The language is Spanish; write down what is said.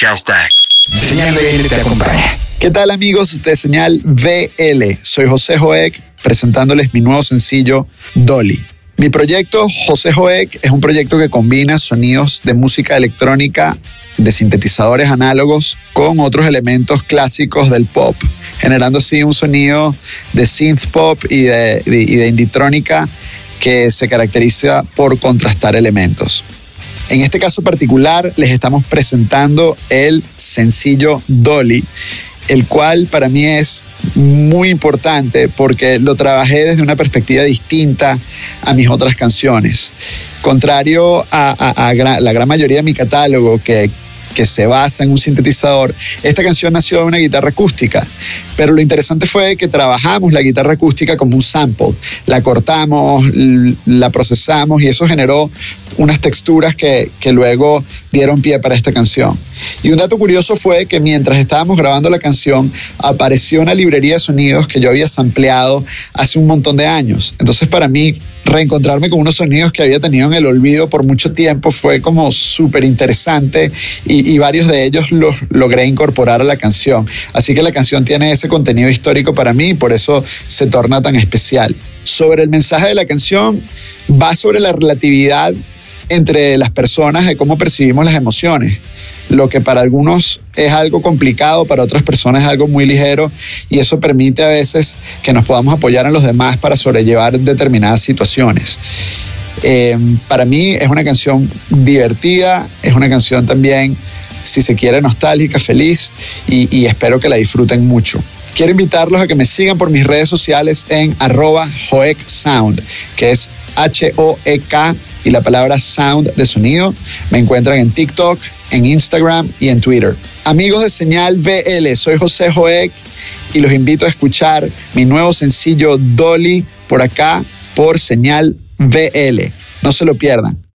Hashtag. Señal te acompaña. ¿Qué tal amigos de Señal VL? Soy José Joek presentándoles mi nuevo sencillo Dolly. Mi proyecto José Joek es un proyecto que combina sonidos de música electrónica de sintetizadores análogos con otros elementos clásicos del pop, generando así un sonido de synth pop y de, y de inditrónica que se caracteriza por contrastar elementos. En este caso particular les estamos presentando el sencillo Dolly, el cual para mí es muy importante porque lo trabajé desde una perspectiva distinta a mis otras canciones. Contrario a, la gran mayoría de mi catálogo, que, que se basa en un sintetizador, esta canción nació de una guitarra acústica. Pero lo interesante fue que trabajamos la guitarra acústica como un sample. La cortamos, la procesamos y eso generó unas texturas que, que luego dieron pie para esta canción. Y un dato curioso fue que mientras estábamos grabando la canción, apareció una librería de sonidos que yo había sampleado hace un montón de años. Entonces, para mí, reencontrarme con unos sonidos que había tenido en el olvido por mucho tiempo fue como súper interesante y, y, varios de ellos los logré incorporar a la canción. Así que la canción tiene ese contenido histórico para mí y por eso se torna tan especial. Sobre el mensaje de la canción, va sobre la relatividad entre las personas de cómo percibimos las emociones. Lo que para algunos es algo complicado, para otras personas es algo muy ligero y eso permite a veces que nos podamos apoyar en los demás para sobrellevar determinadas situaciones. Eh, para mí es una canción divertida, es una canción también, si se quiere, nostálgica, feliz y, espero que la disfruten mucho. Quiero invitarlos a que me sigan por mis redes sociales en arroba Sound, que es H-O-E-K y la palabra sound de sonido. Me encuentran en TikTok, en Instagram y en Twitter. Amigos de Señal VL, soy José Joek y los invito a escuchar mi nuevo sencillo Dolly por acá por Señal VL. No se lo pierdan.